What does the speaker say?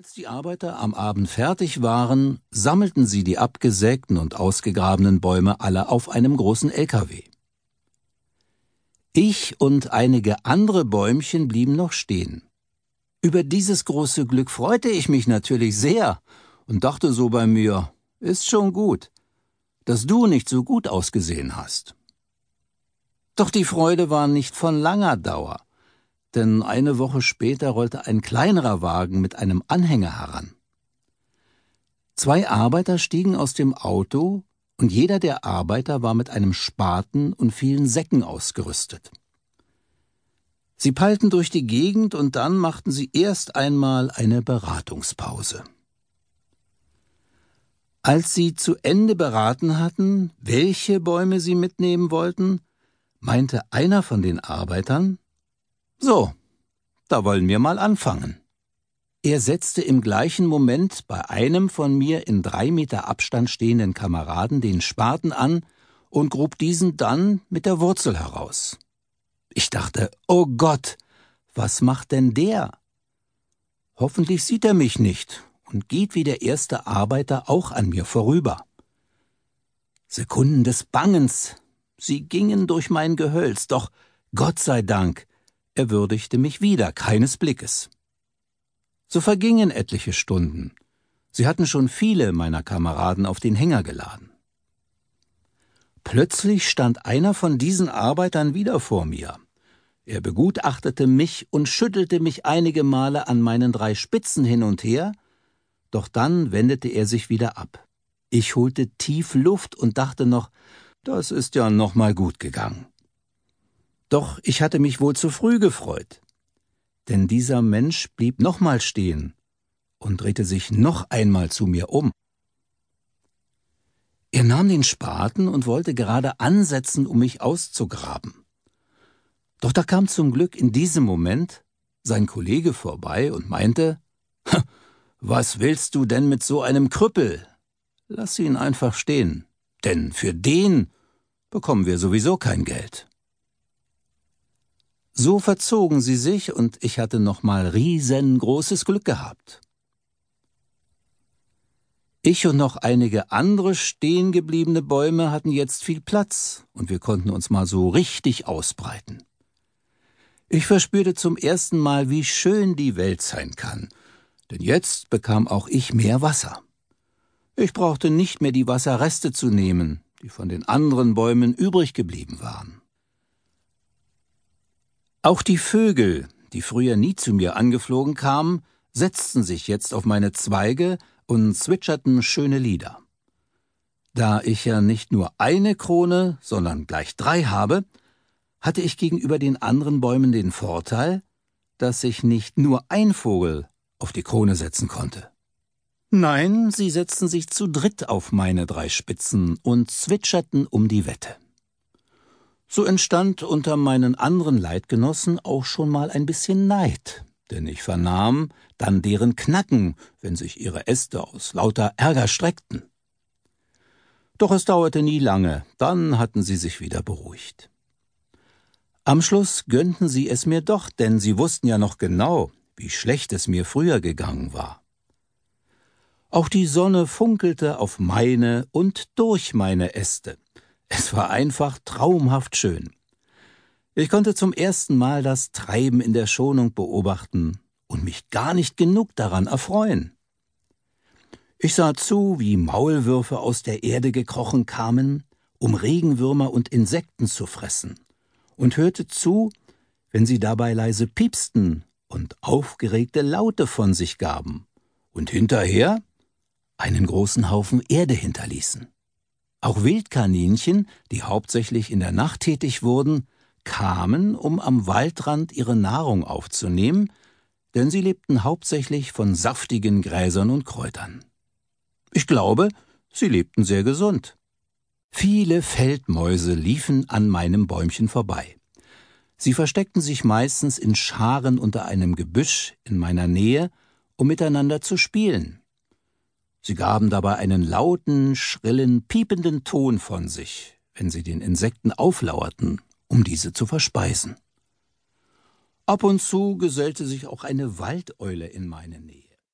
Als die Arbeiter am Abend fertig waren, sammelten sie die abgesägten und ausgegrabenen Bäume alle auf einem großen LKW. Ich und einige andere Bäumchen blieben noch stehen. Über dieses große Glück freute ich mich natürlich sehr und dachte so bei mir, ist schon gut, dass du nicht so gut ausgesehen hast. Doch die Freude war nicht von langer Dauer denn eine Woche später rollte ein kleinerer Wagen mit einem Anhänger heran. Zwei Arbeiter stiegen aus dem Auto, und jeder der Arbeiter war mit einem Spaten und vielen Säcken ausgerüstet. Sie peilten durch die Gegend und dann machten sie erst einmal eine Beratungspause. Als sie zu Ende beraten hatten, welche Bäume sie mitnehmen wollten, meinte einer von den Arbeitern so, da wollen wir mal anfangen. Er setzte im gleichen Moment bei einem von mir in drei Meter Abstand stehenden Kameraden den Spaten an und grub diesen dann mit der Wurzel heraus. Ich dachte, oh Gott, was macht denn der? Hoffentlich sieht er mich nicht und geht wie der erste Arbeiter auch an mir vorüber. Sekunden des Bangens, sie gingen durch mein Gehölz, doch Gott sei Dank, er würdigte mich wieder keines Blickes. So vergingen etliche Stunden. Sie hatten schon viele meiner Kameraden auf den Hänger geladen. Plötzlich stand einer von diesen Arbeitern wieder vor mir. Er begutachtete mich und schüttelte mich einige Male an meinen drei Spitzen hin und her, doch dann wendete er sich wieder ab. Ich holte tief Luft und dachte noch, das ist ja noch mal gut gegangen. Doch ich hatte mich wohl zu früh gefreut. Denn dieser Mensch blieb nochmal stehen und drehte sich noch einmal zu mir um. Er nahm den Spaten und wollte gerade ansetzen, um mich auszugraben. Doch da kam zum Glück in diesem Moment sein Kollege vorbei und meinte, was willst du denn mit so einem Krüppel? Lass ihn einfach stehen, denn für den bekommen wir sowieso kein Geld. So verzogen sie sich, und ich hatte nochmal riesengroßes Glück gehabt. Ich und noch einige andere stehengebliebene Bäume hatten jetzt viel Platz, und wir konnten uns mal so richtig ausbreiten. Ich verspürte zum ersten Mal, wie schön die Welt sein kann, denn jetzt bekam auch ich mehr Wasser. Ich brauchte nicht mehr die Wasserreste zu nehmen, die von den anderen Bäumen übrig geblieben waren. Auch die Vögel, die früher nie zu mir angeflogen kamen, setzten sich jetzt auf meine Zweige und zwitscherten schöne Lieder. Da ich ja nicht nur eine Krone, sondern gleich drei habe, hatte ich gegenüber den anderen Bäumen den Vorteil, dass sich nicht nur ein Vogel auf die Krone setzen konnte. Nein, sie setzten sich zu dritt auf meine drei Spitzen und zwitscherten um die Wette. So entstand unter meinen anderen Leitgenossen auch schon mal ein bisschen Neid, denn ich vernahm dann deren Knacken, wenn sich ihre Äste aus lauter Ärger streckten. Doch es dauerte nie lange, dann hatten sie sich wieder beruhigt. Am Schluss gönnten sie es mir doch, denn sie wussten ja noch genau, wie schlecht es mir früher gegangen war. Auch die Sonne funkelte auf meine und durch meine Äste, es war einfach traumhaft schön. Ich konnte zum ersten Mal das Treiben in der Schonung beobachten und mich gar nicht genug daran erfreuen. Ich sah zu, wie Maulwürfe aus der Erde gekrochen kamen, um Regenwürmer und Insekten zu fressen, und hörte zu, wenn sie dabei leise piepsten und aufgeregte Laute von sich gaben und hinterher einen großen Haufen Erde hinterließen. Auch Wildkaninchen, die hauptsächlich in der Nacht tätig wurden, kamen, um am Waldrand ihre Nahrung aufzunehmen, denn sie lebten hauptsächlich von saftigen Gräsern und Kräutern. Ich glaube, sie lebten sehr gesund. Viele Feldmäuse liefen an meinem Bäumchen vorbei. Sie versteckten sich meistens in Scharen unter einem Gebüsch in meiner Nähe, um miteinander zu spielen. Sie gaben dabei einen lauten, schrillen, piependen Ton von sich, wenn sie den Insekten auflauerten, um diese zu verspeisen. Ab und zu gesellte sich auch eine Waldeule in meine Nähe.